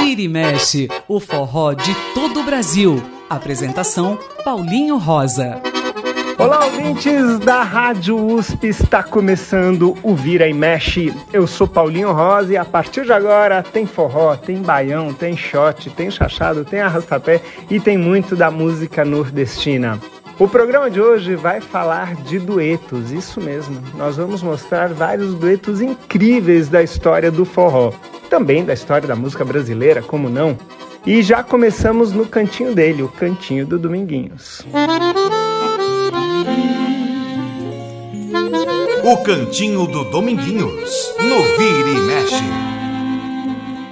Vira e mexe, o forró de todo o Brasil. Apresentação Paulinho Rosa. Olá, ouvintes da Rádio USP, está começando o Vira e Mexe. Eu sou Paulinho Rosa e a partir de agora tem forró, tem baião, tem shot, tem chachado, tem arrastapé e tem muito da música nordestina. O programa de hoje vai falar de duetos, isso mesmo. Nós vamos mostrar vários duetos incríveis da história do forró, também da história da música brasileira, como não? E já começamos no cantinho dele, o cantinho do Dominguinhos. O cantinho do Dominguinhos, no Vira e Mexe.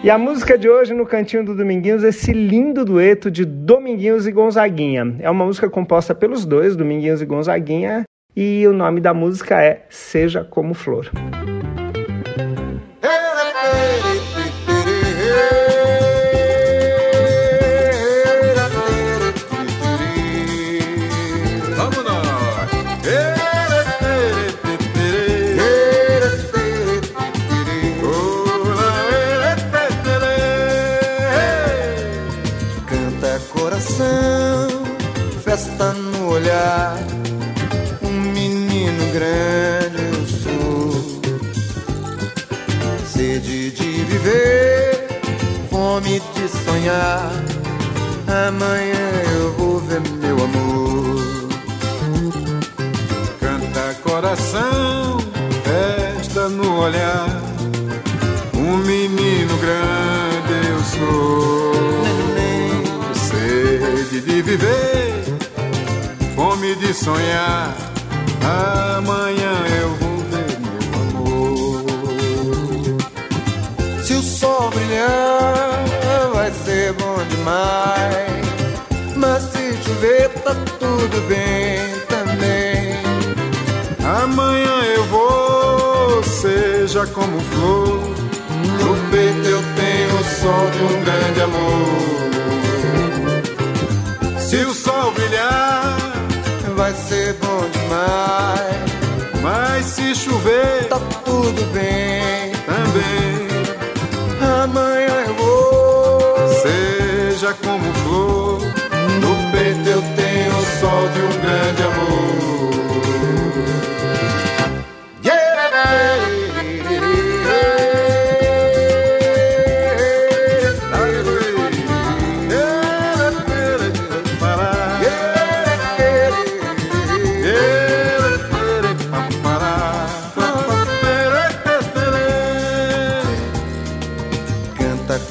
E a música de hoje no Cantinho do Dominguinhos, esse lindo dueto de Dominguinhos e Gonzaguinha. É uma música composta pelos dois, Dominguinhos e Gonzaguinha, e o nome da música é Seja Como Flor. Sonhar. Amanhã eu vou ver meu amor. Canta coração, festa no olhar. Um menino grande eu sou. Sede de viver, fome de sonhar. Amanhã demais. Mas se chover, tá tudo bem também. Amanhã eu vou, seja como for. No peito eu tenho o sol de um grande amor. Se o sol brilhar, vai ser bom demais. Mas se chover, tá tudo bem como for. No peito eu tenho o sol de um grande amor.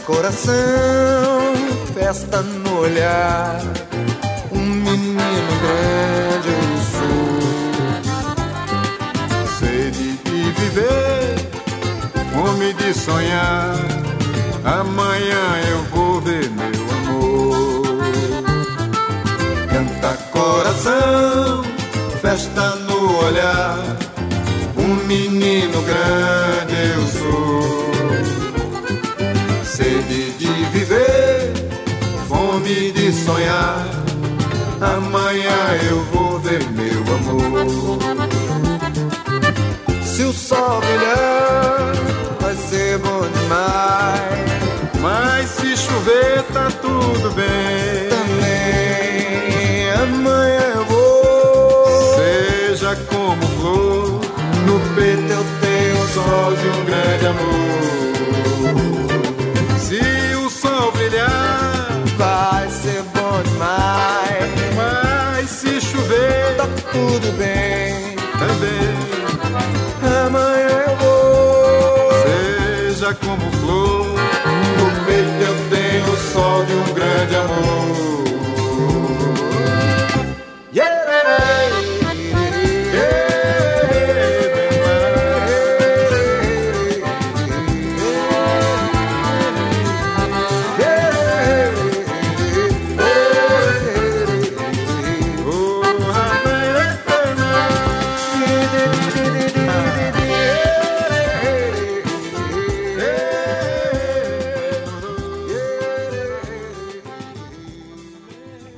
coração, festa no olhar. Um menino grande eu sou. Sede de viver, fome de sonhar. Amanhã eu vou ver meu amor. Canta coração, festa no olhar. Um menino grande eu sou Amanhã eu vou ver meu amor. Se o sol brilhar, vai ser bom demais. Mas se chover, tá tudo bem.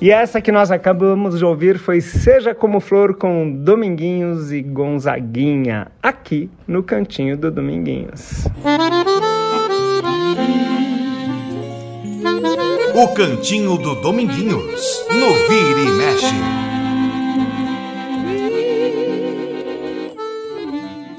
E essa que nós acabamos de ouvir foi Seja Como Flor com Dominguinhos e Gonzaguinha, aqui no Cantinho do Dominguinhos. O Cantinho do Dominguinhos, no Vira e Mexe.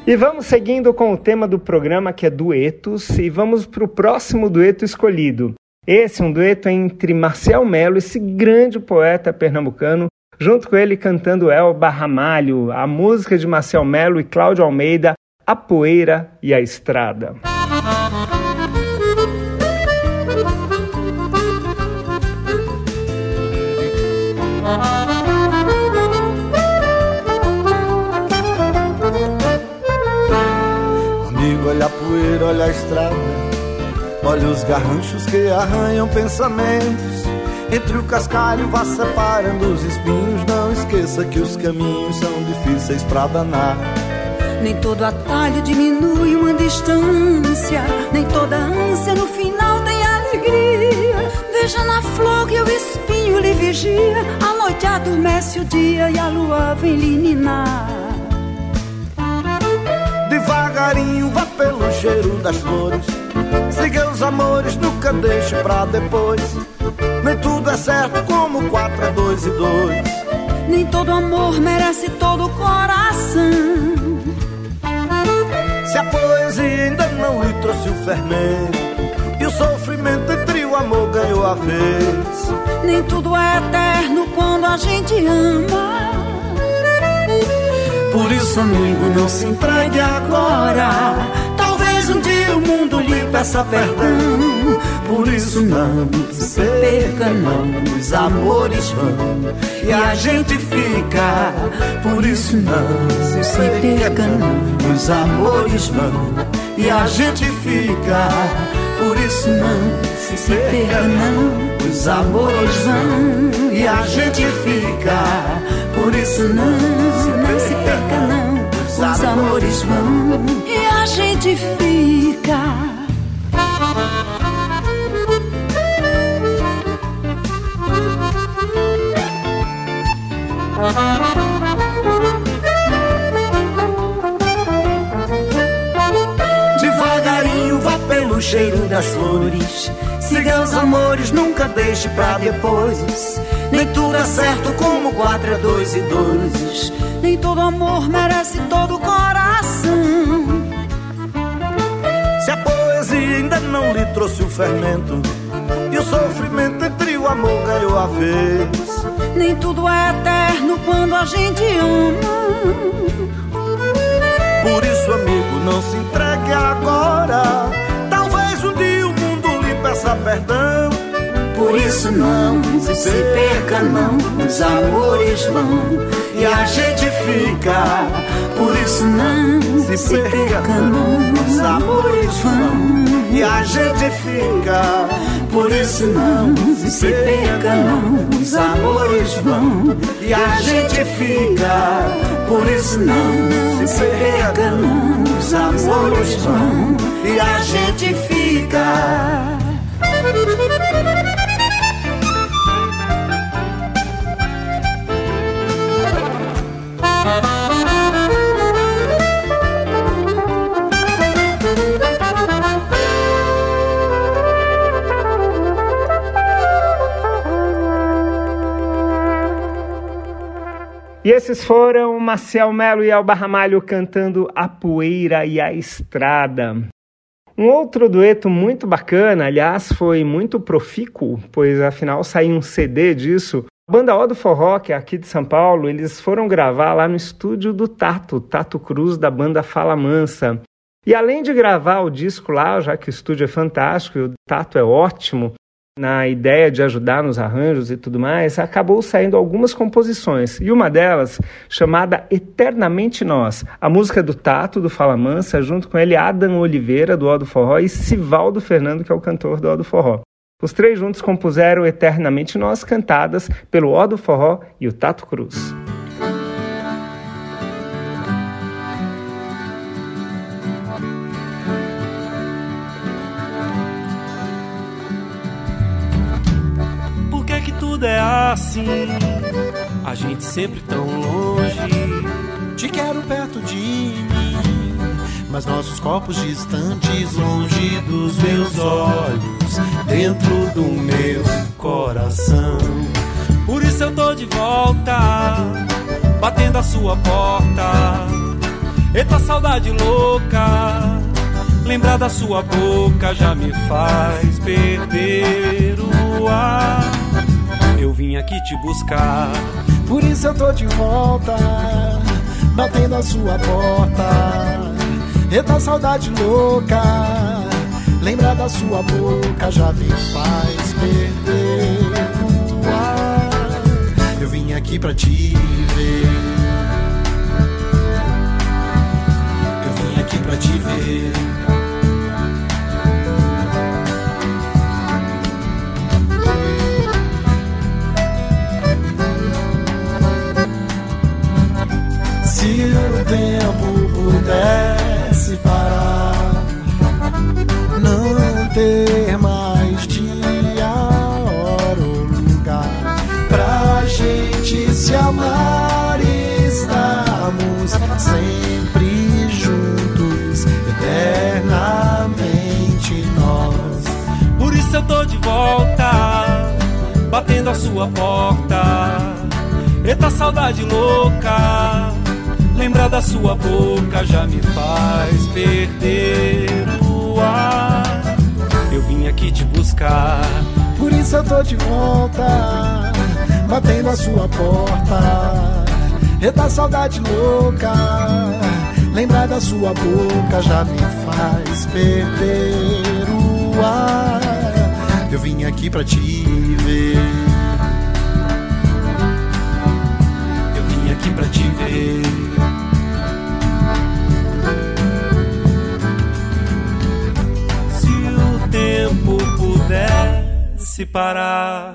E vamos seguindo com o tema do programa que é duetos e vamos para o próximo dueto escolhido. Esse é um dueto entre Marcel Melo, esse grande poeta pernambucano, junto com ele cantando Elba Ramalho, a música de Marcel Melo e Cláudio Almeida, A Poeira e a Estrada. Amigo, olha a poeira, olha a estrada Olha os garranchos que arranham pensamentos. Entre o cascalho vá separando os espinhos. Não esqueça que os caminhos são difíceis pra danar. Nem todo atalho diminui uma distância. Nem toda ânsia no final tem alegria. Veja na flor que o espinho lhe vigia. A noite adormece o dia e a lua vem lhe ninar. Devagarinho vá pelo cheiro das flores Siga os amores, nunca deixe pra depois. Nem tudo é certo como quatro é dois e dois. Nem todo amor merece todo o coração. Se a poesia ainda não lhe trouxe o fermento, e o sofrimento entre o amor ganhou a vez. Nem tudo é eterno quando a gente ama. Por isso, amigo, não se entregue agora um dia o mundo lhe peça perdão. Por isso não se perca, não. Os amores vão e a gente fica. Por isso não se perca, não. Os amores vão e a gente fica. Por isso não se perca, não. Os amores vão e a gente fica. Por isso não, se perca, não. Os amores vão a gente fica. Devagarinho vá pelo cheiro das flores. Siga os amores, nunca deixe pra depois. Nem tudo é certo como quatro é dois e dois. Nem todo amor merece todo coração. Se a poesia ainda não lhe trouxe o fermento, e o sofrimento entre o amor ganhou a vez. Nem tudo é eterno quando a gente ama. Por isso, amigo, não se entregue agora. Talvez um dia o mundo lhe peça perdão. Por isso não se perca, não. Os amores vão e a gente fica. Por isso não se perca, não. Os amores vão e a gente fica. Por isso não se perca, não. Os amores vão e a gente fica. Por isso não se perca, não. Os amores vão e a gente fica. E esses foram Marcel Melo e Alba Ramalho cantando A Poeira e a Estrada. Um outro dueto muito bacana, aliás, foi muito profícuo, pois afinal saiu um CD disso. A banda O do Forró, que é aqui de São Paulo, eles foram gravar lá no estúdio do Tato, Tato Cruz, da banda Fala Mansa. E além de gravar o disco lá, já que o estúdio é fantástico e o Tato é ótimo, na ideia de ajudar nos arranjos e tudo mais, acabou saindo algumas composições. E uma delas, chamada Eternamente Nós, a música do Tato, do Fala Mansa, junto com ele Adam Oliveira, do Ó do Forró, e Sivaldo Fernando, que é o cantor do Ó do Forró. Os três juntos compuseram Eternamente Nós, cantadas pelo Ó do Forró e o Tato Cruz. É assim, a gente sempre tão longe. Te quero perto de mim, mas nossos corpos distantes, longe dos meus olhos, dentro do meu coração. Por isso eu tô de volta, batendo a sua porta. Eita saudade louca, lembrar da sua boca já me faz perder o ar. Eu vim aqui te buscar, por isso eu tô de volta, batendo a sua porta. Eita saudade louca, lembrar da sua boca já me faz perder o ar. Eu vim aqui pra te ver. Eu vim aqui pra te ver. Se o tempo pudesse parar, não ter mais dia, hora ou lugar pra gente se amar e estarmos sempre juntos, eternamente nós. por isso eu tô de volta, batendo a sua porta. Eita saudade louca, lembrar da sua boca já me faz perder o ar. Eu vim aqui te buscar, Por isso eu tô de volta, batendo a sua porta. Eita saudade louca, lembrar da sua boca já me faz perder o ar. Eu vim aqui pra te ver. Eu vim aqui pra te ver. Pudesse parar.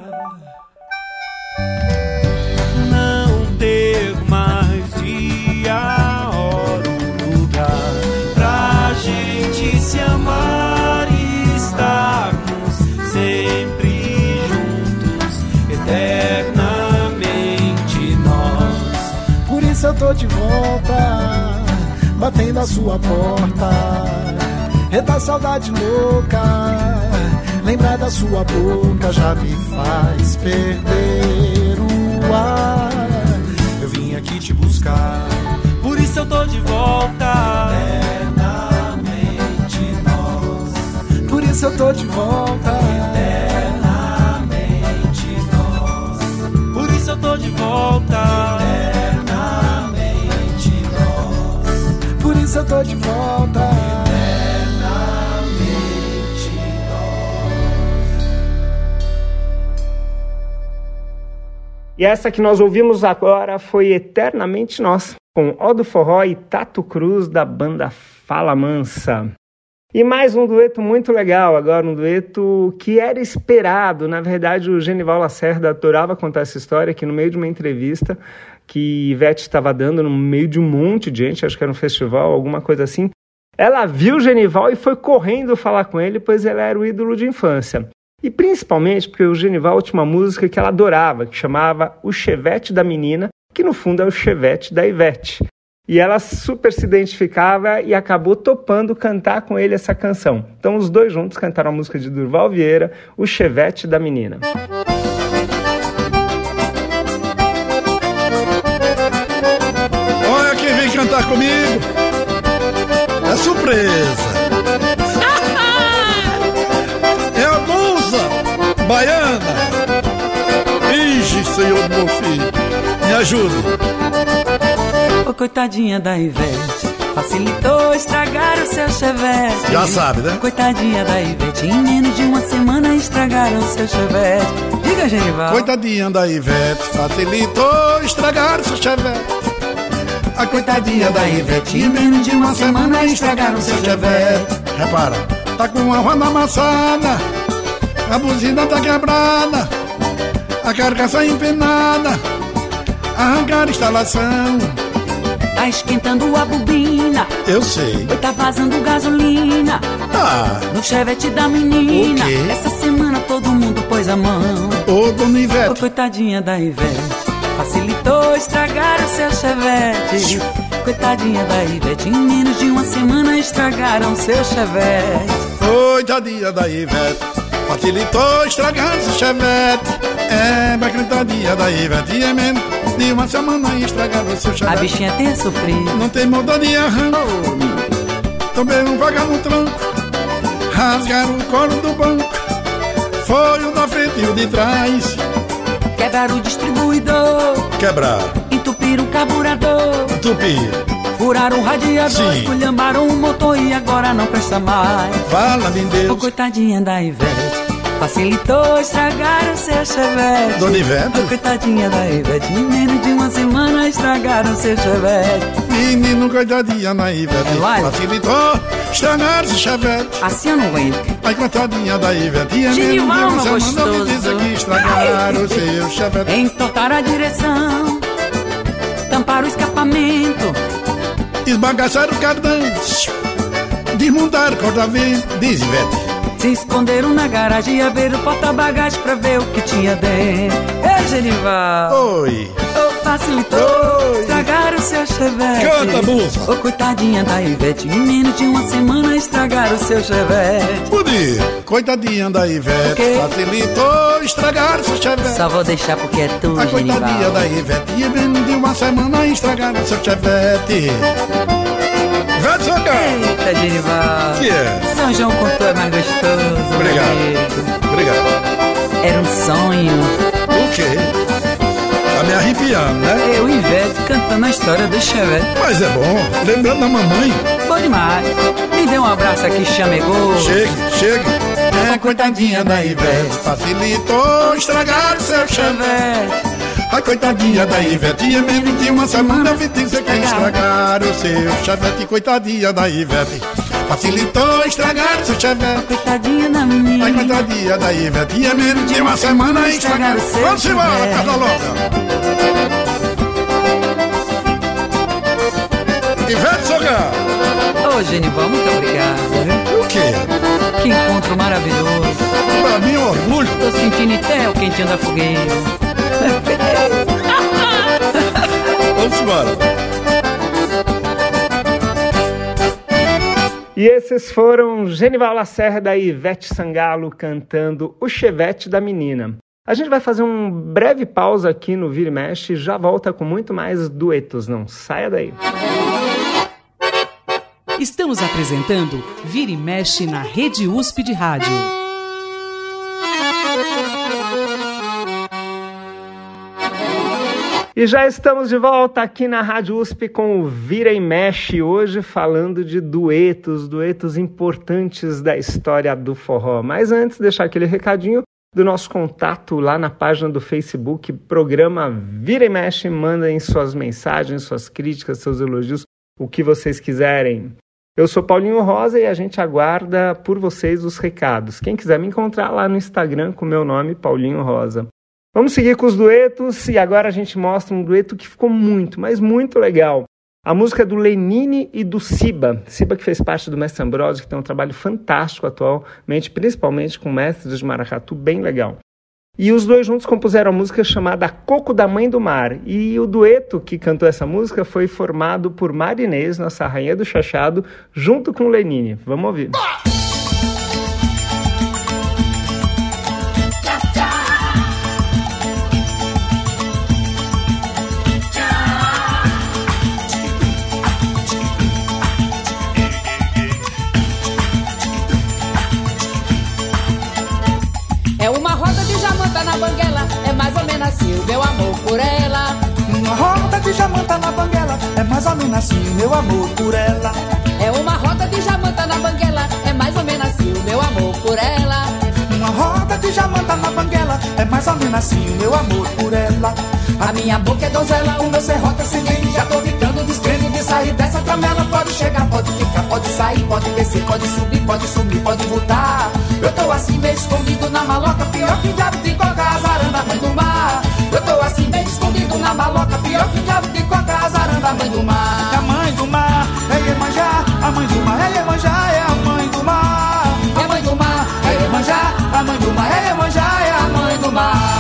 Não ter mais dia, hora ou lugar pra gente se amar e estarmos sempre juntos, eternamente nós. Por isso eu tô de volta, batendo a sua porta. Eita saudade louca, lembrar da sua boca já me faz perder o ar. Eu vim aqui te buscar, Por isso eu tô de volta. eternamente nós. Por isso eu tô de volta, eternamente nós. Por isso eu tô de volta. Eternamente nós. Por isso eu tô de volta. E essa que nós ouvimos agora foi Eternamente Nós, com Ó do Forró e Tato Cruz da banda Fala Mansa. E mais um dueto muito legal, agora um dueto que era esperado. Na verdade, o Genival Lacerda adorava contar essa história que no meio de uma entrevista que Ivete estava dando no meio de um monte de gente, acho que era um festival, alguma coisa assim. Ela viu o Genival e foi correndo falar com ele, pois ele era o ídolo de infância. E principalmente porque o Genival tinha uma música que ela adorava, que chamava O Chevette da Menina, que no fundo é o Chevette da Ivete. E ela super se identificava e acabou topando cantar com ele essa canção. Então os dois juntos cantaram a música de Durval Vieira, O Chevette da Menina. Olha quem vem cantar comigo. É surpresa. Baiana. Ixi, senhor do meu filho. Me ajuda. Ô coitadinha da Ivete, facilitou estragar o seu chevette. Já sabe, né? Coitadinha da Ivete, em menos de uma semana estragaram o seu chevette. Diga, Genival. Coitadinha da Ivete, facilitou estragar seu chevette. A coitadinha da Ivete, em menos de uma semana estragaram seu chevette. Repara, tá com a roda amassada, a buzina tá quebrada, a carcaça empenada, arrancar a instalação. Tá esquentando a bobina, Eu sei. oi, tá vazando gasolina. Ah, No chevette da menina, O quê? essa semana todo mundo pôs a mão. Ô, dona Ivete. Ô, coitadinha da Ivete, facilitou estragar o seu chevette. Coitadinha da Ivete, em menos de uma semana estragaram seu chevette. Coitadinha da Ivete, facilitou estragar seu chevette. É, mas coitadinha da Ivete, em menos de uma semana estragaram seu chevette. A bichinha tem sofrido. Não tem moda de arranco, também não paga no tranco. Rasgaram o colo do banco, foi o da frente e o de trás. Quebraram o distribuidor, Quebrar, entupiram o carburador. tupi, Furaram o radiador, Sim. esculhambaram o motor e agora não presta mais. fala Ô, Deus. coitadinha da Ivete, facilitou estragar o seu chevette. Dona Ivete? Ô, coitadinha da Ivete, menos de uma semana estragaram seu chevette. Menino, coitadinha na Ivete, Vai. facilitou estragar esse chevette. Assim eu não aguento. Ai, coitadinha da Ivete, é Genival, meu uma semana me diz gostoso. que estragaram o seu chevette. Entortaram a direção, tamparam o escapamento. Esbagaçaram o cardão, desmontaram o corda-vento, diz Ivete. Se esconderam na garagem e abriram o porta-bagagem pra ver o que tinha dentro. Ei, Genival! Oi, Ô, facilitou, Oi. estragaram o seu chevette. Canta, bufa. Ô, coitadinha da Ivete, em menos de uma semana estragaram o seu chevette. Pudi, coitadinha da Ivete, quê? facilitou estragar o seu chevette. Só vou deixar porque é tu, A coitadinha Genival. da Ivete, e menos de uma semana estragaram o seu chevette. Vete! Eita, Genival. que é? São João com tu é mais gostoso. Era um sonho. O quê? Tá me arrepiando, né? Eu e Ivete cantando a história do chevette. Mas é bom, lembrando da mamãe. Bom demais. Me dê um abraço aqui, chamegou. Chegue, chegue. É, coitadinha da Ivete, facilitou estragar o seu chevette. A coitadinha da Ivete, e menos de uma semana vi dizer que estragar o seu chevette. Coitadinha da Ivete, facilitou estragar seu chevette. Coitadinha da A menina. coitadinha da Ivete, e menos de uma semana estragar seu Vamos embora, casa louca. Ivete Sogar, Ô, Genival, muito obrigado. o quê? Que encontro maravilhoso. Pra mim orgulho. Tô sentindo até o quentinho da fogueira. Vamos embora. E esses foram Genival Lacerda e Ivete Sangalo cantando O Chevette da Menina. A gente vai fazer um breve pausa aqui no Vira e Mexe e já volta com muito mais duetos. Não saia daí. Estamos apresentando Vira e Mexe na Rede USP de Rádio. E já estamos de volta aqui na Rádio USP com o Vira e Mexe, hoje falando de duetos, duetos importantes da história do forró. Mas antes, deixar aquele recadinho do nosso contato lá na página do Facebook, programa Vira e Mexe, mandem suas mensagens, suas críticas, seus elogios, o que vocês quiserem. Eu sou Paulinho Rosa e a gente aguarda por vocês os recados. Quem quiser me encontrar lá no Instagram com meu nome, Paulinho Rosa. Vamos seguir com os duetos e agora a gente mostra um dueto que ficou muito, mas muito legal. A música é do Lenine e do Siba. Siba que fez parte do Mestre Ambrosio, que tem um trabalho fantástico atualmente, principalmente com mestres de maracatu, bem legal. E os dois juntos compuseram a música chamada Coco da Mãe do Mar. E o dueto que cantou essa música foi formado por Marinês, nossa rainha do chachado, junto com Lenine. Vamos ouvir. É jamanta na banguela, é mais ou menos assim o meu amor por ela. É uma roda de jamanta na banguela, é mais ou menos assim o meu amor por ela. Uma roda de jamanta na banguela, é mais ou menos assim o meu amor por ela. A minha boca é donzela, o meu serrote é cilindro. Já tô ficando descrendo de sair dessa tramela. Pode chegar, pode ficar, pode sair, pode descer, pode subir, pode sumir, pode voltar. Eu tô assim meio escondido na maloca, pior que diabo de coca, azaranda, mãe do mar. Eu tô assim meio escondido na maloca, pior que diabo de coca, azaranda, mãe do É a mar. mãe do mar, é Iemanjá, a mãe do mar, é Iemanjá, é a mãe do mar. É mãe do mar, é Iemanjá, a mãe do mar, é Iemanjá, é a mãe do mar.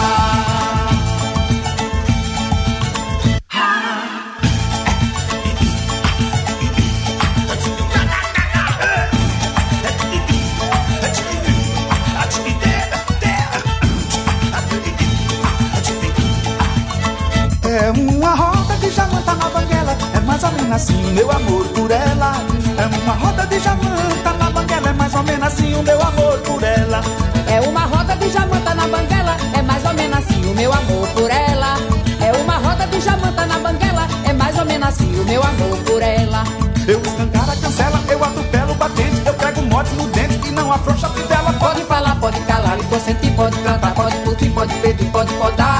Assim o meu amor por ela. É uma roda de jamanta na banguela, é mais ou menos assim o meu amor por ela. É uma roda de jamanta na banguela, é mais ou menos assim o meu amor por ela. É uma roda de jamanta na banguela, é mais ou menos assim o meu amor por ela. Eu escancara, cancela, eu atropelo batente, eu pego mote no dente e não afrouxa a fidela. Pode falar, pode calar, e consentir, pode cantar, pode curtir, pode pedir, pode podar.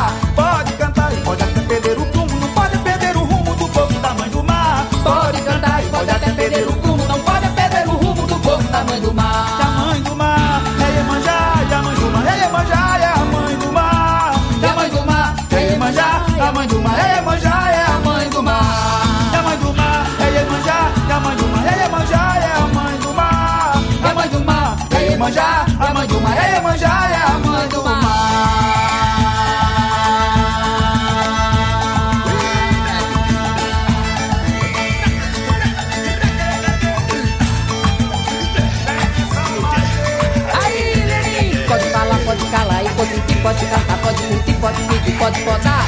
Iemanjá, a mãe do mar, é Iemanjá, é a mãe do mar. Aí, Leni, pode falar, pode calar, e consentir, pode cantar, pode curtir, pode pedir, pode podar.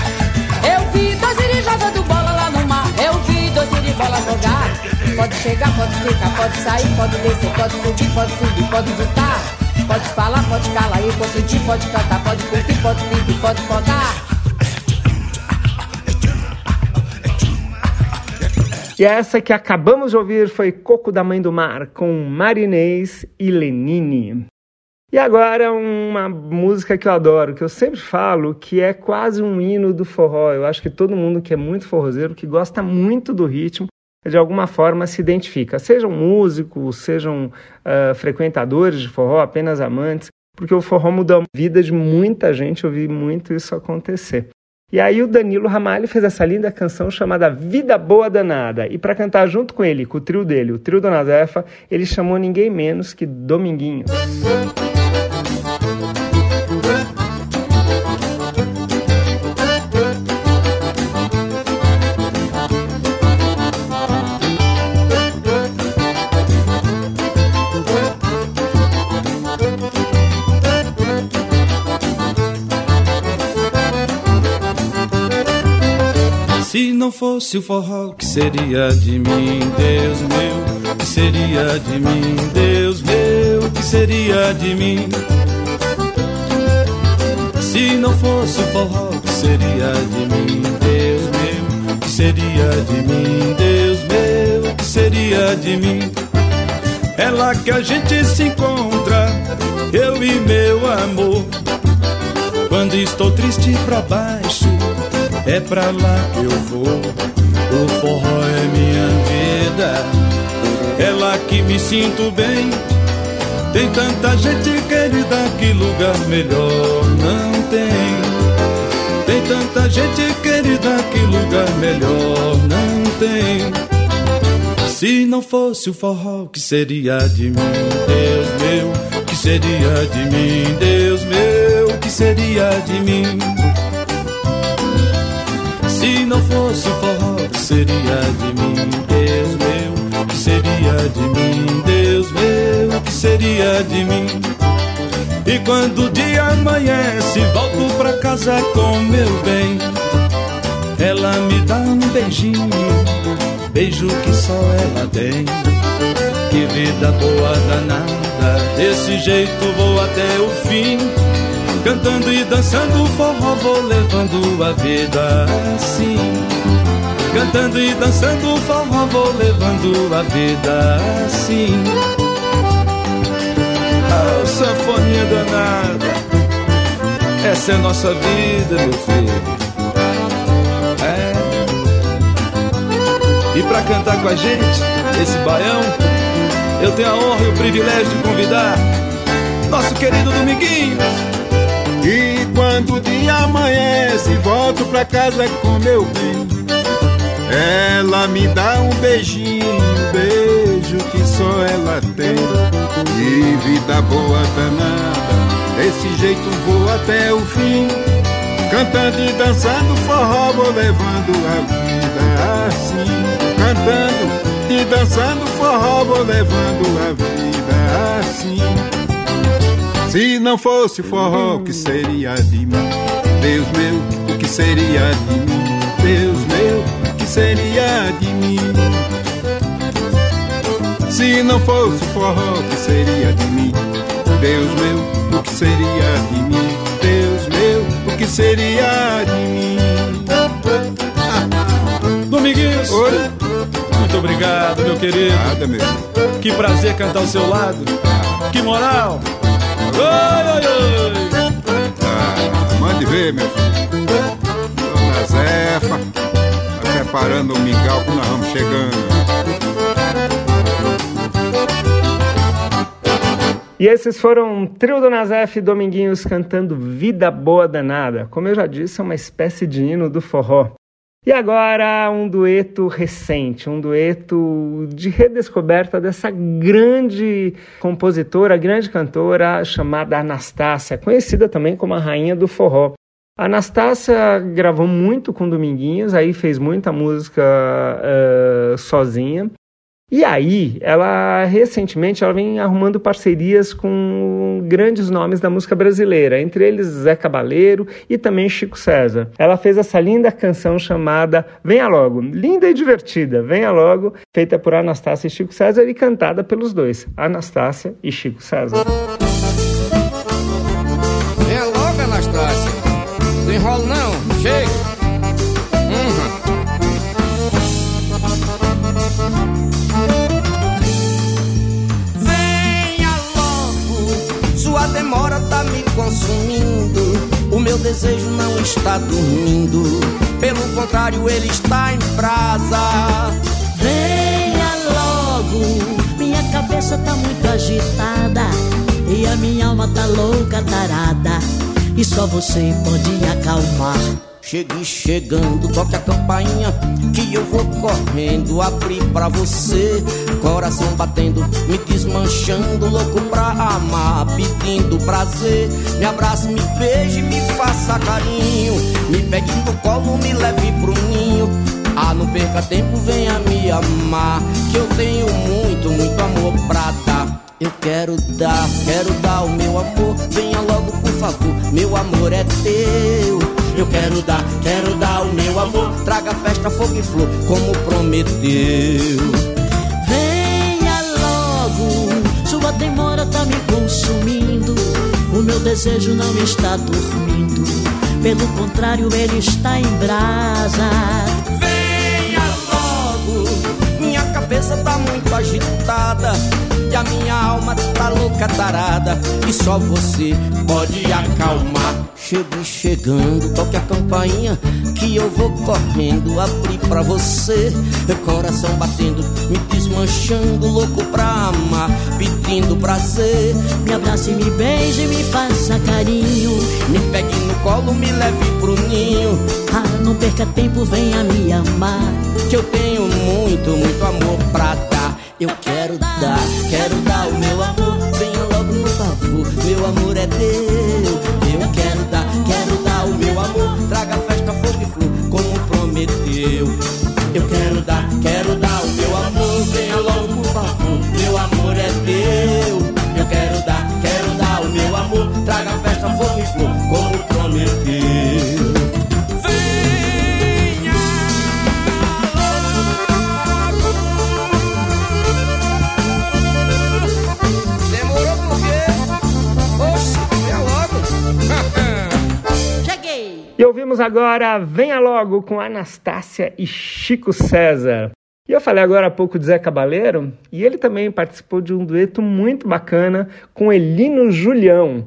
Eu vi dois iris jogando bola lá no mar, eu vi dois bola jogar. Pode chegar, pode ficar, pode sair, pode descer, pode subir, pode subir, pode voltar. Pode falar, pode calar, e consentir, pode cantar, pode curtir, pode pedir, pode podar. E essa que acabamos de ouvir foi Coco da Mãe do Mar, com Marinês e Lenine. E agora uma música que eu adoro, que eu sempre falo que é quase um hino do forró. Eu acho que todo mundo que é muito forrozeiro, que gosta muito do ritmo, de alguma forma se identifica. Sejam músicos, sejam uh, frequentadores de forró, apenas amantes, porque o forró mudou a vida de muita gente, eu vi muito isso acontecer. E aí o Danilo Ramalho fez essa linda canção chamada Vida Boa Danada. E para cantar junto com ele, com o trio dele, o trio Dona Zefa, ele chamou ninguém menos que Dominguinhos. Não fosse o forró, que seria de mim, Deus meu? Que seria de mim, Deus meu? Que seria de mim? Se não fosse o forró, que seria de mim, Deus meu? Que seria de mim, Deus meu? Que seria de mim? É lá que a gente se encontra, eu e meu amor. Quando estou triste pra baixo, é pra lá que eu vou. O forró é minha vida, é lá que me sinto bem. Tem tanta gente querida que lugar melhor não tem. Tem tanta gente querida que lugar melhor não tem. Se não fosse o forró, que seria de mim, Deus meu? Que seria de mim, Deus meu? Que seria de mim? Não fosse o forró, seria de mim, Deus meu? Que seria de mim, Deus meu? Que seria de mim? E quando o dia amanhece, volto pra casa com meu bem. Ela me dá um beijinho, beijo que só ela tem. Que vida boa danada, desse jeito vou até o fim. Cantando e dançando forró, vou levando a vida assim. Cantando e dançando forró, vou levando a vida assim. Oh, sanfoninha danada, essa é a nossa vida, meu filho. É. E pra cantar com a gente, esse baião, eu tenho a honra e o privilégio de convidar nosso querido Dominguinhos. Quando o dia amanhece, volto pra casa com meu bem. Ela me dá um beijinho, um beijo que só ela tem. E vida boa danada, desse jeito vou até o fim. Cantando e dançando forró, vou levando a vida assim. Cantando e dançando forró, vou levando a vida assim. Se não fosse forró, o que seria de mim? Deus meu, o que seria de mim? Deus meu, o que seria de mim? Se não fosse forró, o que seria de mim? Deus meu, o que seria de mim? Deus meu, o que seria de mim? Dominguinhos! Oi? Muito obrigado, meu querido. Nada, meu. Que prazer cantar ao seu lado. Que moral! Oi, oi, oi! Ah, mande ver, meu filho. Dona Zefa, tá preparando o mingau que nós vamos chegando. E esses foram Trio do Nazef e Dominguinhos cantando Vida Boa Danada. Como eu já disse, é uma espécie de hino do forró. E agora um dueto recente, um dueto de redescoberta dessa grande compositora, grande cantora chamada Anastácia, conhecida também como a rainha do forró. Anastácia gravou muito com Dominguinhos, aí fez muita música uh, sozinha. E aí, ela recentemente ela vem arrumando parcerias com grandes nomes da música brasileira, entre eles Zé Cabaleiro e também Chico César. Ela fez essa linda canção chamada Venha Logo, linda e divertida, Venha Logo, feita por Anastácia e Chico César e cantada pelos dois, Anastácia e Chico César. Desejo não está dormindo. Pelo contrário, ele está em brasa. Venha logo, minha cabeça tá muito agitada e a minha alma tá louca, tarada. E só você pode acalmar. Chegue chegando, toque a campainha que eu vou correndo abrir pra você. Coração batendo, me desmanchando, louco pra amar, pedindo prazer. Me abrace, me beije, me faça carinho. Me pegue no colo, me leve pro ninho. Ah, não perca tempo, venha me amar. Que eu tenho muito, muito amor pra dar. Eu quero dar, quero dar o meu amor. Venha logo, por favor, meu amor é teu. Eu quero dar, quero dar o meu amor. Traga festa, fogo e flor, como prometeu. Venha logo, sua demora tá me consumindo. O meu desejo não está dormindo. Pelo contrário, ele está em brasa. Cabeça tá muito agitada. E a minha alma tá louca, tarada. E só você pode acalmar. Chegue chegando, toque a campainha que eu vou correndo abrir pra você. Coração batendo, me desmanchando, louco pra amar, pedindo prazer. Me abrace, me beije, me faça carinho. Me pegue no colo, me leve pro ninho. Ah, não perca tempo, venha me amar. Que eu tenho muito, muito amor pra dar. Eu quero dar, quero dar o meu amor. Venha logo, por favor, meu amor é teu. Eu quero dar, quero dar o meu amor. Traga festa, fogo e flor, como prometeu. Eu quero dar, quero ouvimos agora Venha Logo com Anastácia e Chico César. E eu falei agora há pouco de Zé Cabaleiro, e ele também participou de um dueto muito bacana com Elino Julião.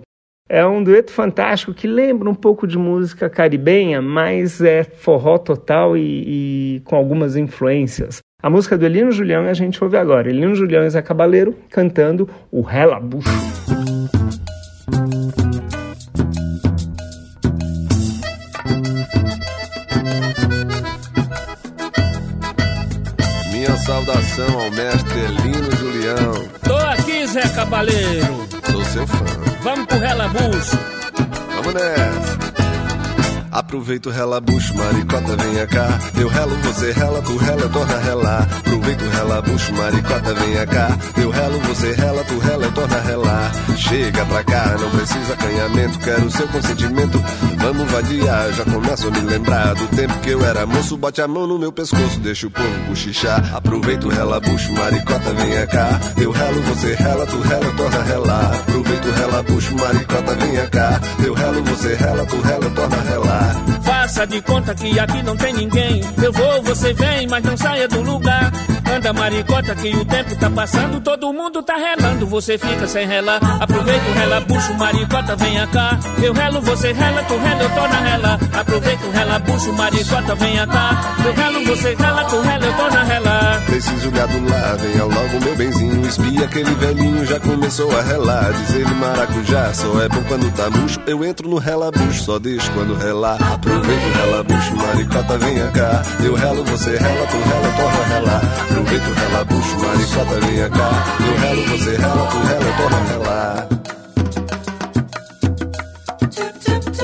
É um dueto fantástico que lembra um pouco de música caribenha, mas é forró total e, e com algumas influências. A música do Elino Julião a gente ouve agora. Elino Julião e Zé Cabaleiro cantando o Relabucho. Saudação ao mestre Elino Julião. Tô aqui, Zé Cabaleiro. Sou seu fã. Vamos pro relabucho. Vamos nessa. A Aproveita o relabucho, maricota, venha cá. Eu relo, você rela, tu rela, torna a relar. Aproveita o relabucho, maricota, venha cá. Eu relo, você rela, tu rela, torna a relar. Chega pra cá, não precisa acanhamento, quero seu consentimento. Vamos vadiar, já começo a me lembrar do tempo que eu era moço. Bote a mão no meu pescoço, deixa o povo cochichar. Aproveita o relabucho, maricota, venha cá. Eu relo, você rela, tu rela, torna a relar. Aproveita o relabucho, maricota, venha cá. Eu relo, você rela, tu rela, torna a relar. Faça de conta que aqui não tem ninguém. Eu vou, você vem, mas não saia do lugar. Anda maricota que o tempo tá passando, todo mundo tá relando, você fica sem relar. Aproveita o relabucho, maricota, venha cá. Eu relo, você rela, tu rela, eu tô na rela. Aproveita o relabucho, maricota, venha cá. Eu relo, você rela, tu rela, eu tô na rela. Preciso gado lá, venha logo meu benzinho. Espia aquele velhinho, já começou a relar. Diz ele maracujá, só é bom quando tá murcho. Eu entro no relabucho, só deixo quando relar. Aproveita o relabucho, maricota, venha cá. Eu relo, você rela, tu rela, eu torna a relar. Aproveita o relabucho, maricota, venha cá. Eu relo, você rela, tu rela, eu torna a relar.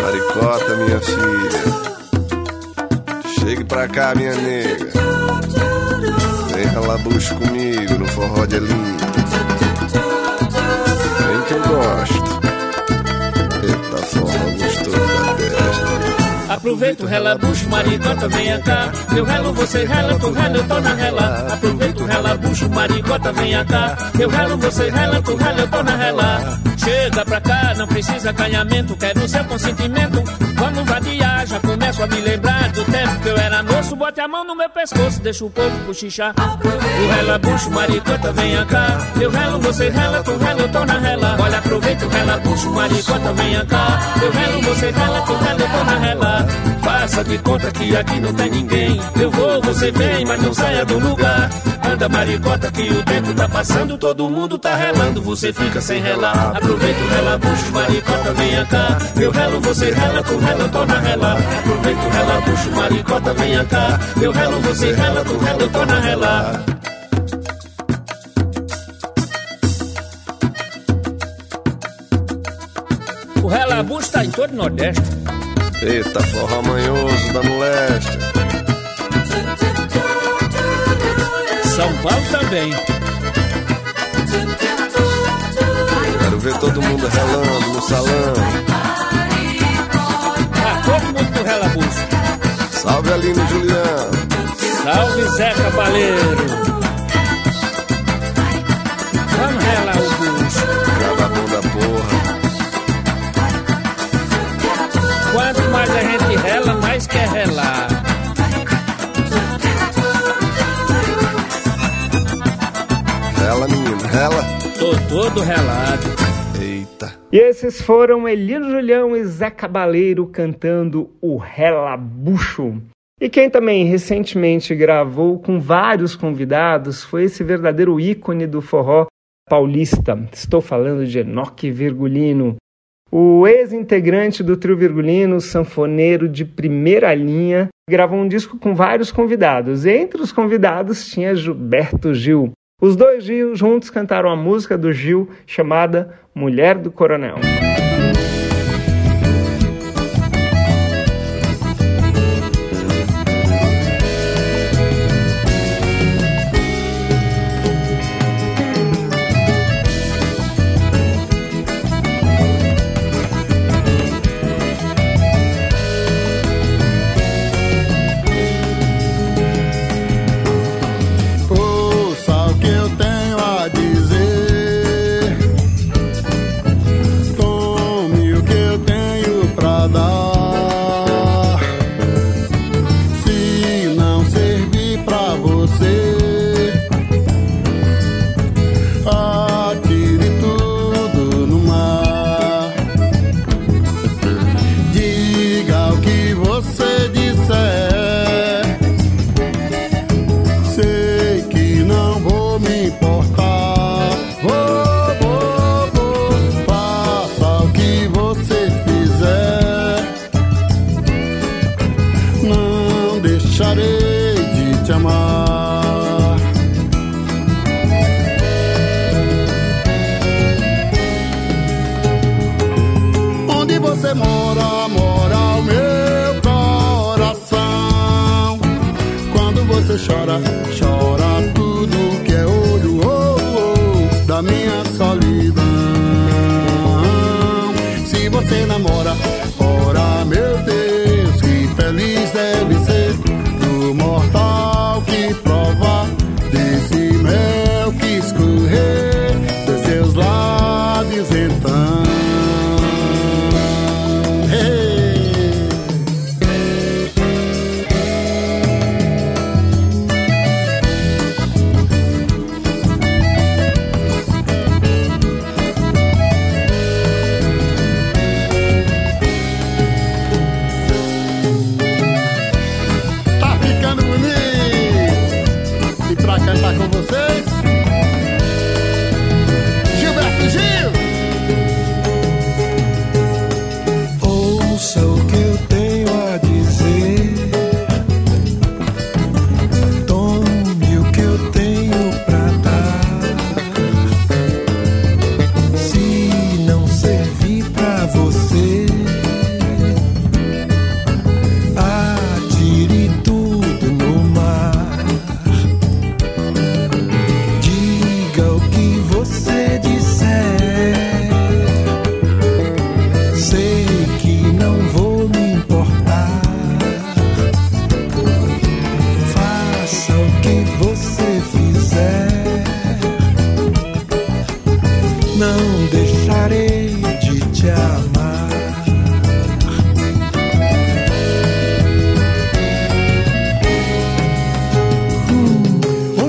Maricota, minha filha. Chegue pra cá, minha nega. Vem relabucho comigo no forró de Elinho. Aproveita o relabucho, maricota, venha cá. Eu relo, você rela, tu rela, eu tô na rela. Aproveita o relabucho, maricota, venha cá. Eu relo, você rela, tu rela, eu tô na rela. Chega pra cá, não precisa acanhamento, quero seu consentimento. Vamos vadiar, já começo a me lembrar do tempo que eu era moço. Bote a mão no meu pescoço, deixa o povo cochichar. O relabucho, maricota, venha cá. Eu relo, você rela, tu rela, eu tô na rela. Olha, aproveita o relabucho, maricota, venha cá. Eu relo, você rela, tu rela, eu tô na rela. Faça de conta que aqui não tem ninguém. Eu vou, você vem, mas não saia do lugar. Anda maricota que o tempo tá passando, todo mundo tá relando, você fica sem relar. Aproveita o relabucho, maricota, venha cá. Eu relo, você rela, tu rela, eu tô na rela. Aproveita o relabucho, maricota, venha cá. Eu relo, você rela, tu rela, eu tô na rela. O relabucho tá em todo o Nordeste. Eita, forró manhoso da moléstia. São Paulo também. Quero ver todo mundo relando no salão. Ah, todo mundo pro relabucho. Salve Aline Juliano. Salve Zé Cabaleiro. Vamos relar o bucho. Quanto mais a gente rela, mais quer relar. Rela, menino, rela. Tô todo relado. Eita. E esses foram Elino Julião e Zé Cabaleiro cantando o Relabucho. E quem também recentemente gravou com vários convidados foi esse verdadeiro ícone do forró paulista. Estou falando de Enoque Virgulino. O ex-integrante do trio Virgulino, sanfoneiro de primeira linha, gravou um disco com vários convidados. Entre os convidados tinha Gilberto Gil. Os dois Gil juntos cantaram a música do Gil chamada Mulher do Coronel.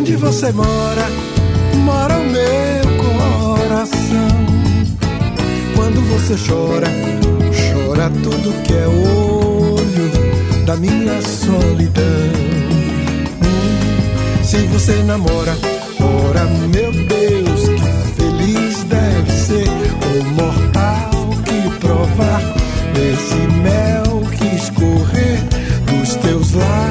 onde você mora, mora o meu coração. Quando você chora, chora tudo que é olho da minha solidão. Hum, se você namora, ora meu Deus, que feliz deve ser o mortal que provar desse mel que escorrer dos teus lábios.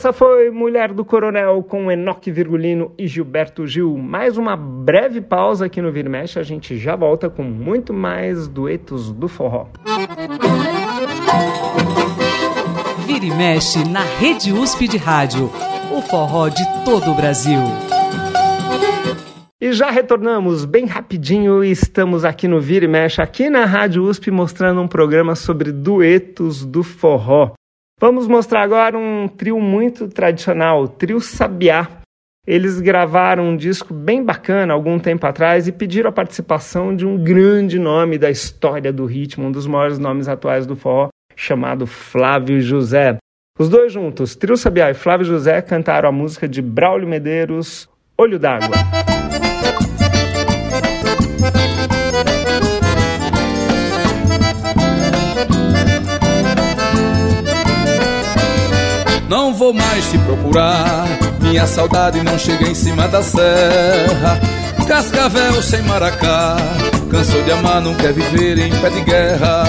Essa foi Mulher do Coronel com Enoque Virgulino e Gilberto Gil. Mais uma breve pausa aqui no Vira Mexe. A gente já volta com muito mais duetos do forró. Vira e Mexe na Rede USP de Rádio. O forró de todo o Brasil. E já retornamos bem rapidinho e estamos aqui no Vira e Mexe, aqui na Rádio USP, mostrando um programa sobre duetos do forró. Vamos mostrar agora um trio muito tradicional, o Trio Sabiá. Eles gravaram um disco bem bacana algum tempo atrás e pediram a participação de um grande nome da história do ritmo, um dos maiores nomes atuais do forró, chamado Flávio José. Os dois juntos, Trio Sabiá e Flávio José, cantaram a música de Braulio Medeiros, Olho d'Água. Vou mais te procurar, minha saudade não chega em cima da serra. Cascavel sem maracá, cansou de amar, não quer viver em pé de guerra.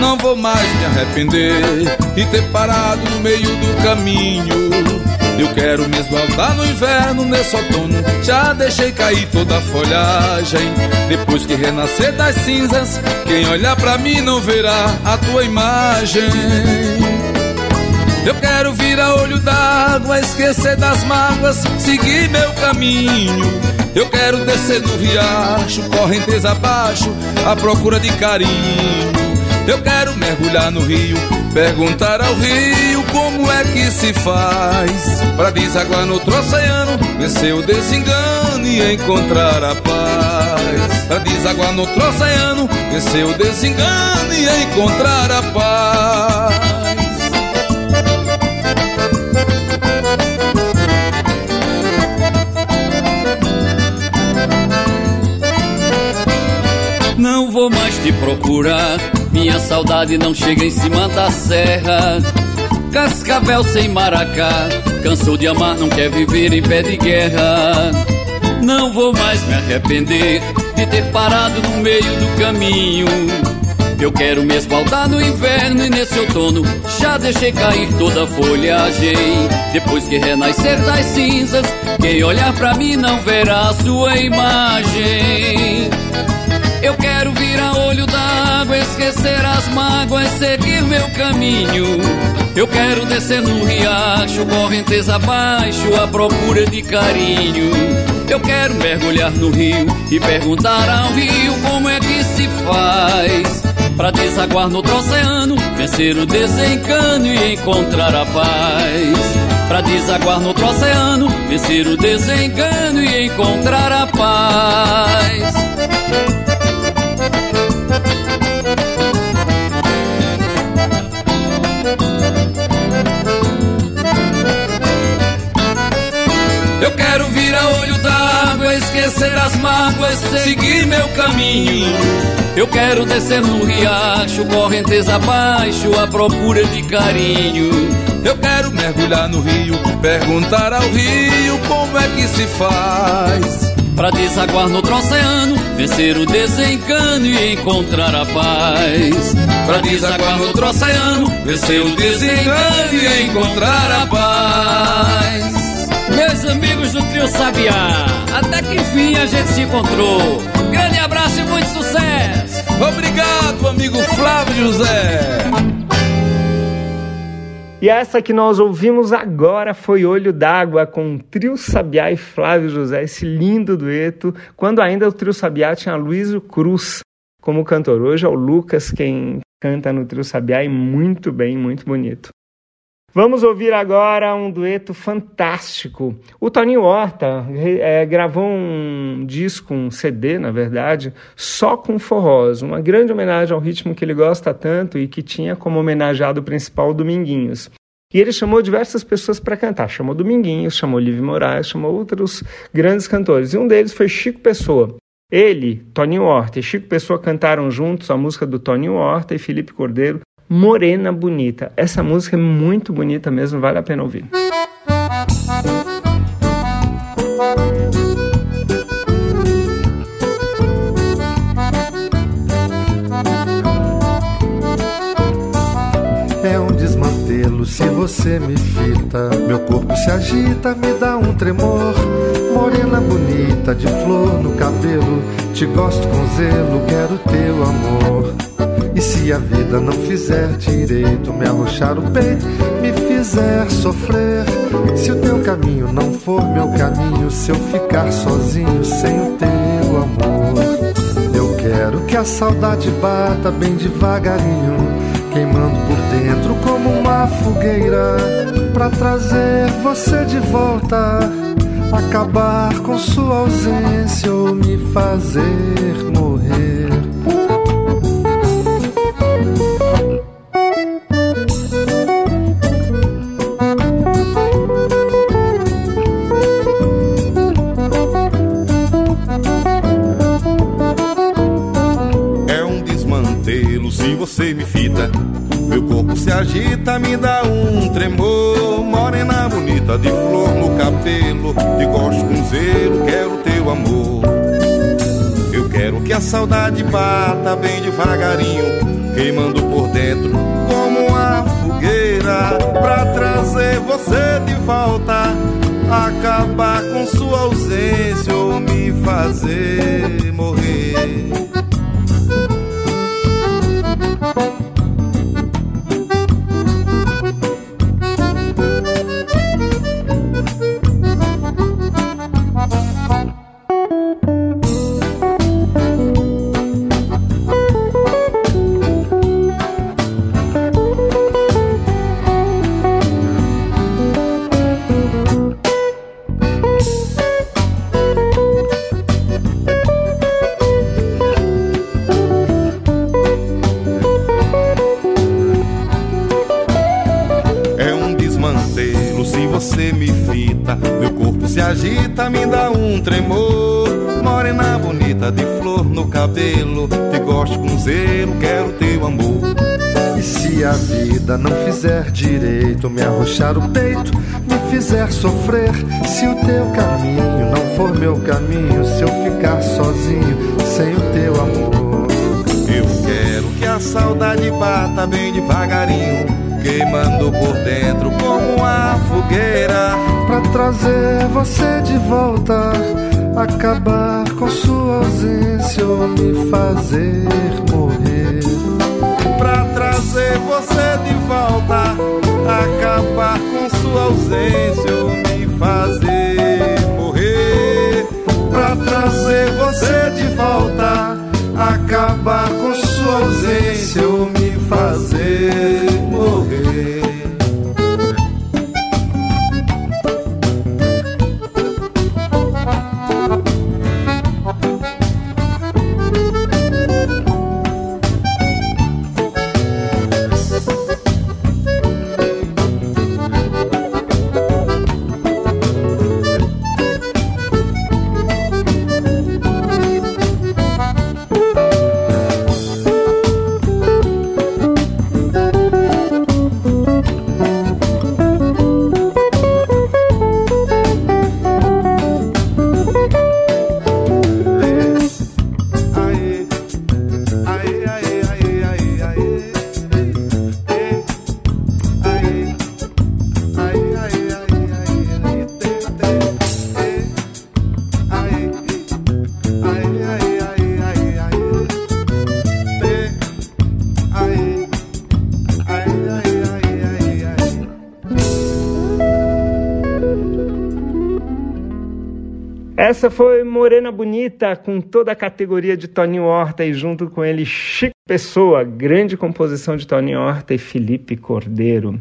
Não vou mais me arrepender e ter parado no meio do caminho. Eu quero me esbaldar no inverno, nesse outono Já deixei cair toda a folhagem Depois que renascer das cinzas Quem olhar pra mim não verá a tua imagem eu quero vir a olho d'água, esquecer das mágoas, seguir meu caminho. Eu quero descer no riacho, correnteza abaixo, à procura de carinho. Eu quero mergulhar no rio, perguntar ao rio como é que se faz. Pra desaguar no outro oceano, vencer o desengano e encontrar a paz. Pra desaguar no outro oceano, vencer o desengano e encontrar a paz. Não vou mais te procurar, minha saudade não chega em cima da serra. Cascavel sem maracá, cansou de amar, não quer viver em pé de guerra. Não vou mais me arrepender de ter parado no meio do caminho. Eu quero me esbaldar no inverno e nesse outono já deixei cair toda a folhagem. Depois que renascer das cinzas, quem olhar pra mim não verá a sua imagem. Eu quero vir a olho d'água, esquecer as mágoas, seguir meu caminho. Eu quero descer no riacho, correnteza abaixo, à procura de carinho. Eu quero mergulhar no rio e perguntar ao rio como é que se faz. Pra desaguar no oceano, vencer o desencano e encontrar a paz. Pra desaguar no oceano, vencer o desencano e encontrar a paz. Eu quero vir a olho d'água, esquecer as mágoas, seguir meu caminho. Eu quero descer no riacho, correnteza abaixo, à procura de carinho. Eu quero mergulhar no rio, perguntar ao rio como é que se faz. Pra desaguar no outro oceano, vencer o desencano e encontrar a paz. Pra desaguar no outro oceano, vencer o desencano e encontrar a paz. Meus amigos do Trio Sabiá, até que enfim a gente se encontrou. Grande abraço e muito sucesso! Obrigado, amigo Flávio José! E essa que nós ouvimos agora foi Olho d'Água com Trio Sabiá e Flávio José, esse lindo dueto, quando ainda o Trio Sabiá tinha Luísio Cruz como cantor. Hoje é o Lucas quem canta no Trio Sabiá e muito bem, muito bonito. Vamos ouvir agora um dueto fantástico. O Toninho Horta é, gravou um disco, um CD, na verdade, só com forrós. Uma grande homenagem ao ritmo que ele gosta tanto e que tinha como homenageado principal Dominguinhos. E ele chamou diversas pessoas para cantar. Chamou Dominguinhos, chamou Livre Moraes, chamou outros grandes cantores. E um deles foi Chico Pessoa. Ele, Toninho Horta e Chico Pessoa cantaram juntos a música do Toninho Horta e Felipe Cordeiro, Morena Bonita. Essa música é muito bonita mesmo, vale a pena ouvir. É um desmantelo se você me fita. Meu corpo se agita, me dá um tremor. Morena bonita, de flor no cabelo. Te gosto com zelo, quero teu amor. E se a vida não fizer direito, me arrochar o peito, me fizer sofrer. Se o teu caminho não for meu caminho, se eu ficar sozinho sem o teu amor. Eu quero que a saudade bata bem devagarinho, queimando por dentro como uma fogueira, pra trazer você de volta. Acabar com sua ausência ou me fazer morrer. Você me fita. Meu corpo se agita, me dá um tremor. Morena bonita, de flor no cabelo. Te gosto com zelo, quero teu amor. Eu quero que a saudade bata bem devagarinho, queimando por dentro como uma fogueira. Pra trazer você de volta, acabar com sua ausência ou me fazer arrochar o peito, me fizer sofrer. Se o teu caminho não for meu caminho, se eu ficar sozinho sem o teu amor. Eu quero que a saudade bata bem devagarinho, queimando por dentro como uma fogueira. Pra trazer você de volta, acabar com sua ausência ou me fazer sua ausência me fazer morrer. Pra trazer você de volta, acabar Essa foi Morena Bonita, com toda a categoria de Toninho Horta e junto com ele Chico Pessoa, grande composição de Toninho Horta e Felipe Cordeiro.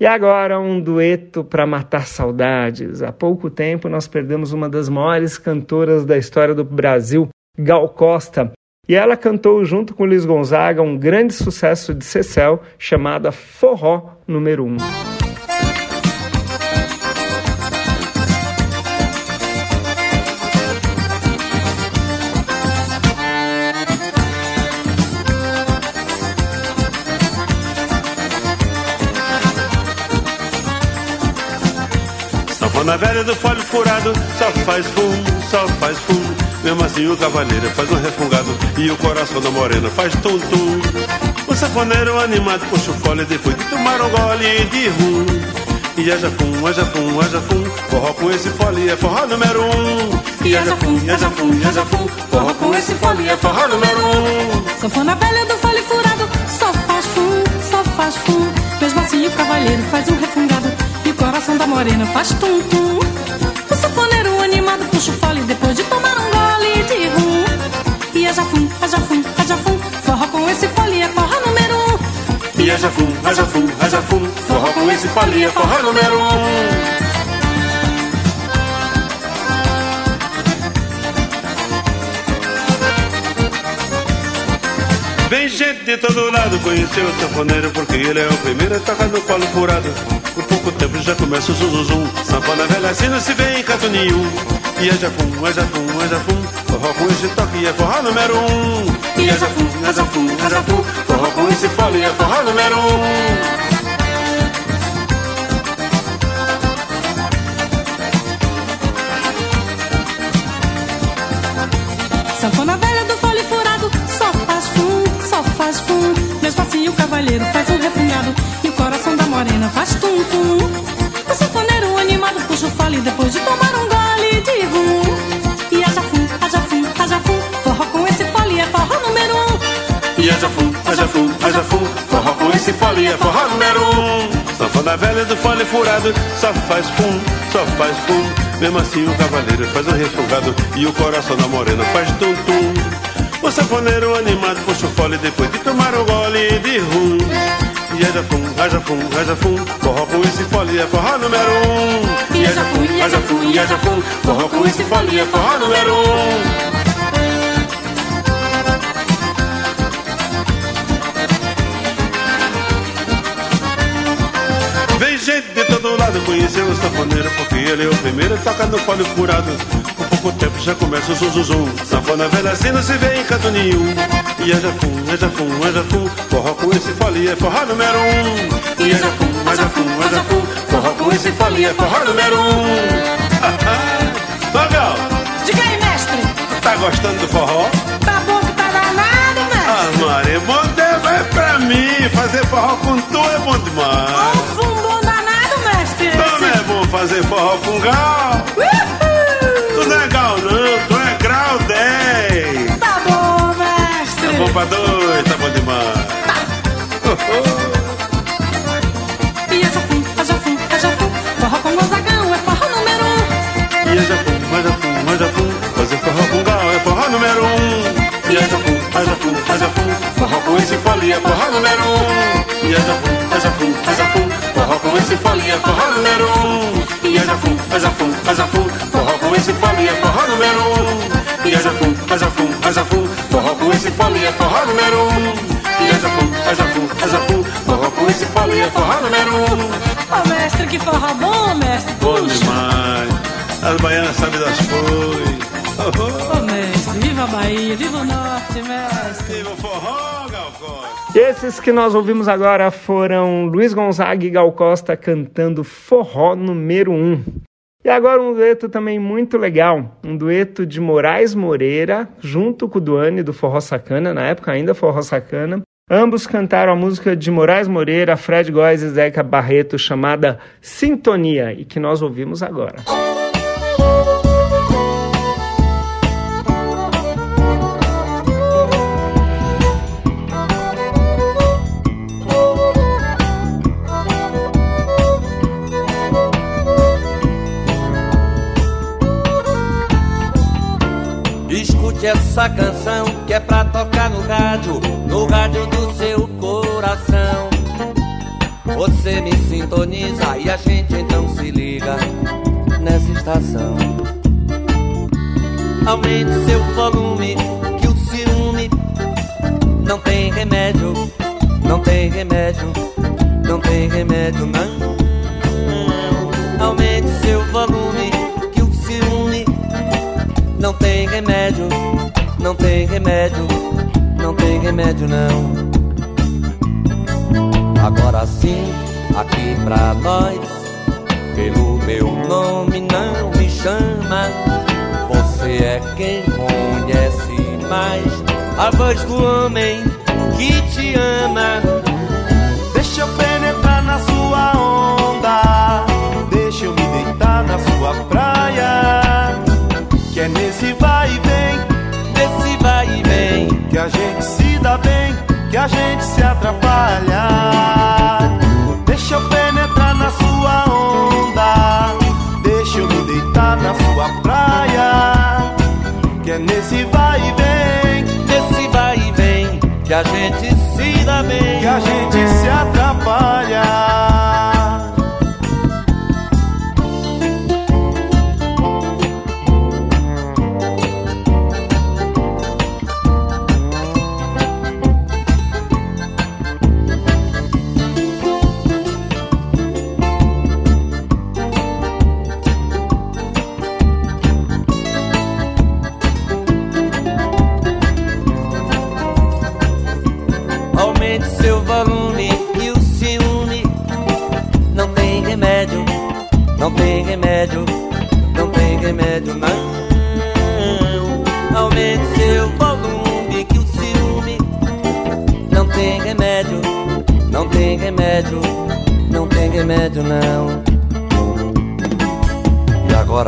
E agora um dueto para matar saudades. Há pouco tempo nós perdemos uma das maiores cantoras da história do Brasil, Gal Costa, e ela cantou junto com Luiz Gonzaga um grande sucesso de Cecel chamada Forró número 1. Um. Na velha do folho furado, só faz fumo, só faz fumo. Mesmo assim o cavaleiro faz um refungado e o coração da morena faz tum-tum. O safoneiro animado puxa o fole depois de tomar um gole de rum. E haja fum, haja fum, haja fum, forró com esse fole é forró número um. E haja fum, haja fum, haja fum, forró com esse fole é forró número um. Sanfona velha do fole furado, só faz fum, só faz fum. Mesmo assim o cavaleiro faz um refungado coração da morena faz tum-tum. O safoneiro animado puxa o fole depois de tomar um gole de rum. E é jafum, é jafum, é jafum, forró com esse fole é forró número um. E é jafum, é jafum, é jafum, forró com esse fole é forró número um. Vem gente de todo lado conhecer o sanfoneiro Porque ele é o primeiro a tocar no colo furado pouco tempo já começa o zum zum zum Sanfona velha assim não se vê em canto nenhum E é jafum, é jafum, é jafum. Forró com esse toque é forró número um. E é jafum, é jafum, é jafum. Forró com esse fole é forró número um. Cavalheiro faz um refungado e o morena faz tum-tum. O sanfoneiro animado puxa o fole depois de tomar um gole de rum. E a jafum, a jafum, a jafum, forró com esse fole é forró número um. E a jafum, a jafum, a jafum, forró com esse fole é forró número um. Sanfona velha do fole furado só faz fum, só faz fum. Mesmo assim o cavaleiro faz um refungado e o coração da morena faz tum-tum. O sanfoneiro animado puxa o fole depois de tomar um gole de rum. E haja fum, haja fum, haja fum, forró com esse fole é forró número um. Haja fum, haja fum, haja fum, forró com esse fole é forró número um. Vem gente de todo lado conhecer o sanfoneiro Porque ele é o primeiro a tocar no fole furado pouco tempo já começa o zuzuzum. Sanfona velha assim não se vê em canto nenhum. E é jafum, é jafum, é jafum. Forró com esse folia é forró número um. E é jafum, é jafum, é jafum. Forró com esse folia é forró número um. Magal! Diga aí, mestre. Tá gostando do forró? Tá bom que tá danado, mestre. Ah, Maria, bom tempo é pra mim. Fazer forró com tu é bom demais. Um fumbom danado, mestre. Também é bom fazer forró com gal. Uh! Pra dois, tá bom demais. Tá. E eu já fui, eu já fui, eu já fui. Forró com gozagão é forró número um. E eu já fui, eu já fui, eu já fui. Fazer forró com gal é forró número um. E eu já fui, eu já fui, eu já fui. Forró com esse folia é forró número um. E eu já fui, eu já fui, eu já fui. Forró com esse folia é forró número um. E eu já fui, eu já fui, eu já fui. Forró com esse folia é forró número um. E eu já fui, eu já fui, eu já fui. Folia é forró número um. E já fui, eu já fui. Forró com esse folia é forró número um. Ô oh, mestre, que forró bom, mestre. Bom demais. As baianas sabem das coisas. Ô oh, oh. mestre, viva a Bahia, viva o norte, mestre. Viva o forró, Gal Costa. Esses que nós ouvimos agora foram Luiz Gonzaga e Gal Costa cantando Forró número 1. Um. E agora um dueto também muito legal, um dueto de Moraes Moreira junto com o Duane do Forró Sacana, na época ainda Forró Sacana. Ambos cantaram a música de Moraes Moreira, Fred Góes e Zeca Barreto chamada Sintonia e que nós ouvimos agora. Essa canção que é pra tocar no rádio, no rádio do seu coração. Você me sintoniza e a gente então se liga nessa estação. Aumente seu volume, que o ciúme não tem remédio, não tem remédio, não tem remédio, não. Aumente seu volume, que o ciúme não tem remédio, não tem remédio, não tem remédio, não. Agora sim, aqui pra nós, pelo meu nome não me chama. Você é quem conhece mais a voz do homem que te ama. Deixa eu penetrar na sua onda, deixa eu me deitar na sua praia. Bem, que a gente se atrapalha. Deixa eu penetrar na sua onda, deixa eu me deitar na sua praia. Que é nesse vai e vem, nesse vai e vem, que a gente se dá bem, que a gente se atrapalha.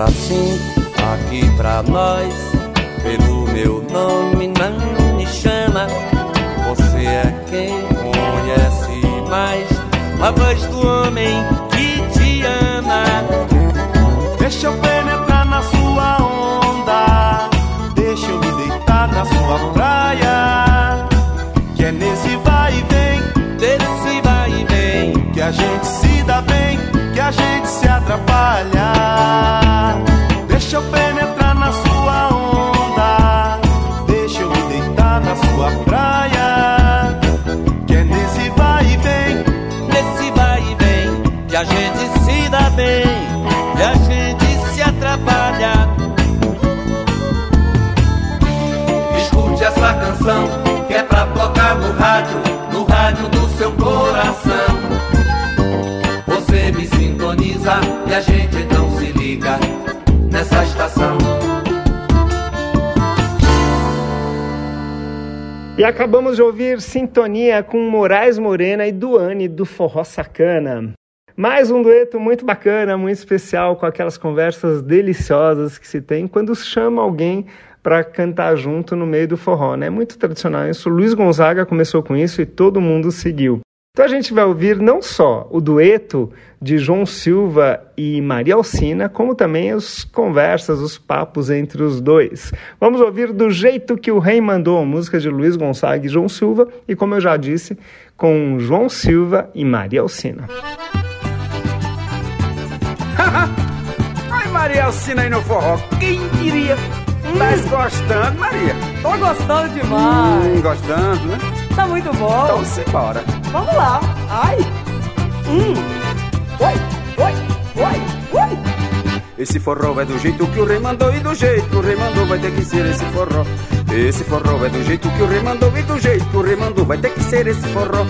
E agora sim, aqui pra nós, pelo meu nome não me chama. Você é quem conhece mais a voz do homem rádio, no rádio do seu coração. Você me sintoniza e a gente então se liga nessa estação. E acabamos de ouvir Sintonia com Moraes Morena e Duane do Forró Sacana. Mais um dueto muito bacana, muito especial, com aquelas conversas deliciosas que se tem quando chama alguém para cantar junto no meio do forró, né? Muito tradicional isso. Luiz Gonzaga começou com isso e todo mundo seguiu. Então a gente vai ouvir não só o dueto de João Silva e Maria Alcina, como também as conversas, os papos entre os dois. Vamos ouvir do jeito que o rei mandou, música de Luiz Gonzaga e João Silva, e como eu já disse, com João Silva e Maria Alcina. Ai, Maria Alcina aí no forró, quem diria? Tá gostando, Maria? Tô gostando demais. Hum, gostando, né? Tá muito bom. Então simbora. Vamos lá. Ai. Hum. Oi, oi, oi, oi. Esse forró vai do jeito que o rei mandou e do jeito que o rei mandou vai ter que ser esse forró. Esse forró é do jeito que o rei mandou e do jeito que o rei mandou vai ter que ser esse forró.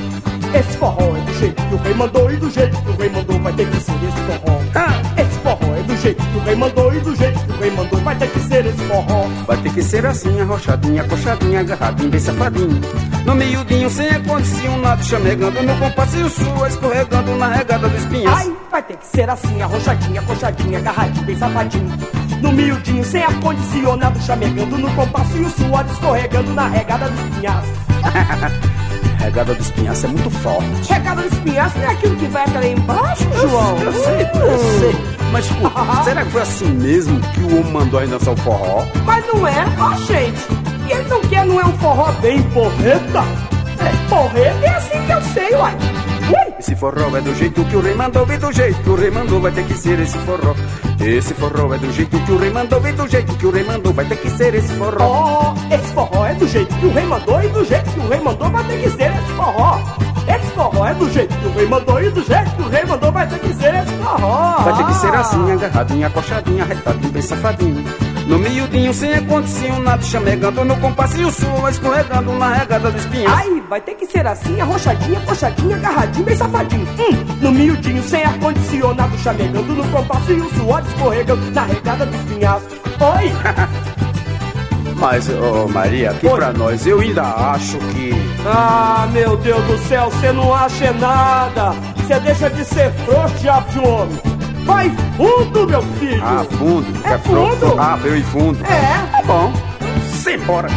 Esse forró é do jeito que o rei mandou e do jeito que o rei mandou vai ter que ser esse forró. Ah. Esse forró é do jeito que o rei mandou e do jeito rei mandou vai ter que ser esse forró. Vai ter que ser assim, arrochadinha, coxadinha, agarradinha, bem safadinho. No miudinho, sem acondicionado, chamegando no compasso e o sua escorregando na regada do espinhas. Ai, vai ter que ser assim, arrochadinha, coxadinha, agarradinho, bem safadinho. No miudinho, sem ar-condicionado, chamegando no compasso e o suor escorregando na regada dos pinhais. regada do espinhaço é muito forte. Regada do espinhaço não é aquilo que vai até lá embaixo, João? Eu sei, eu sei. Mas, pô, será que foi assim mesmo que o homem mandou a gente dançar o forró? Mas não é, ó, gente. E ele não quer, não é um forró bem porreta? É, porreta é assim que eu sei, uai. Esse forró é do jeito que o rei mandou, e do jeito que o rei mandou vai ter que ser esse forró. Esse forró é do jeito que o rei mandou, e do jeito que o rei mandou vai ter que ser esse forró. Oh, esse forró é do jeito que o rei mandou, e do jeito que o rei mandou vai ter que ser esse forró. Esse forró é do jeito que o rei mandou, e do jeito que o rei mandou vai ter que ser esse forró. Vai ter que ser assim, agarradinha, acochadinha, retadinho, bem safadinho. No miudinho, sem acondicionado, chamegando no compassinho sul, escorregando na regada do espinho. Ai, vai ter que ser assim, arrochadinha, coxadinha, agarradinho, bem safadinho. Hum, no miudinho, sem ar-condicionado, chamegando no compassinho suor, escorregando na regada do espinhaço. Oi! Mas, ô oh, Maria, aqui Oi. pra nós, eu ainda acho que. Ah, meu Deus do céu, você não acha nada! Você deixa de ser frouxo, diabo de homem! Vai fundo, meu filho! Ah, fundo? É, é fundo? Ah, veio em fundo. É. Tá bom. Simbora.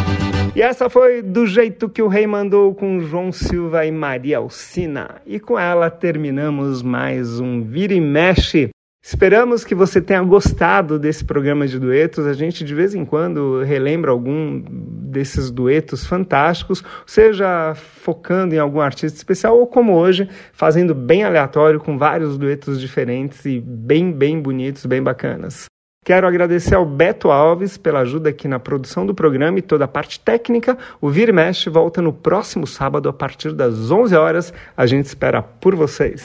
E essa foi do jeito que o rei mandou com João Silva e Maria Alcina. E com ela terminamos mais um Vira e Mexe. Esperamos que você tenha gostado desse programa de duetos. A gente de vez em quando relembra algum desses duetos fantásticos, seja focando em algum artista especial ou como hoje, fazendo bem aleatório com vários duetos diferentes e bem, bem bonitos, bem bacanas. Quero agradecer ao Beto Alves pela ajuda aqui na produção do programa e toda a parte técnica. O Vira e Mexe volta no próximo sábado a partir das 11 horas. A gente espera por vocês.